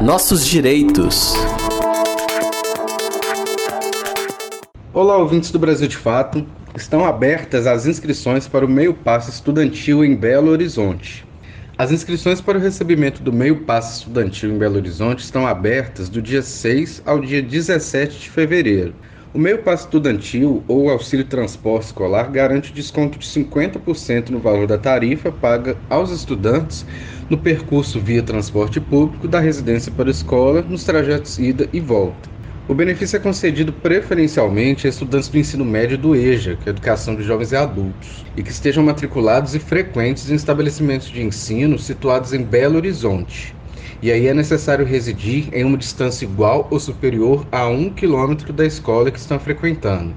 Nossos direitos. Olá, ouvintes do Brasil de Fato. Estão abertas as inscrições para o Meio Passe Estudantil em Belo Horizonte. As inscrições para o recebimento do Meio Passe Estudantil em Belo Horizonte estão abertas do dia 6 ao dia 17 de fevereiro. O meio passe estudantil ou auxílio transporte escolar garante desconto de 50% no valor da tarifa paga aos estudantes no percurso via transporte público da residência para a escola nos trajetos ida e volta. O benefício é concedido preferencialmente a estudantes do ensino médio do EJA, que é Educação de Jovens e Adultos, e que estejam matriculados e frequentes em estabelecimentos de ensino situados em Belo Horizonte, e aí é necessário residir em uma distância igual ou superior a um quilômetro da escola que estão frequentando.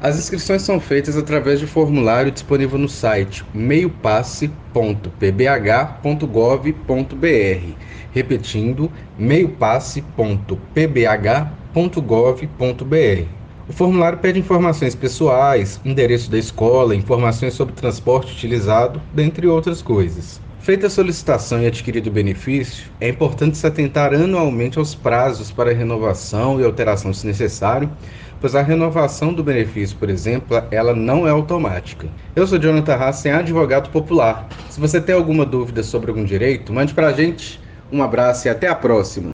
As inscrições são feitas através de formulário disponível no site meiopasse.pbh.gov.br, repetindo meiopasse.pbh.gov.br. O formulário pede informações pessoais, endereço da escola, informações sobre transporte utilizado, dentre outras coisas. Feita a solicitação e adquirido o benefício, é importante se atentar anualmente aos prazos para renovação e alteração se necessário, pois a renovação do benefício, por exemplo, ela não é automática. Eu sou Jonathan Hassen, advogado popular. Se você tem alguma dúvida sobre algum direito, mande para a gente. Um abraço e até a próxima!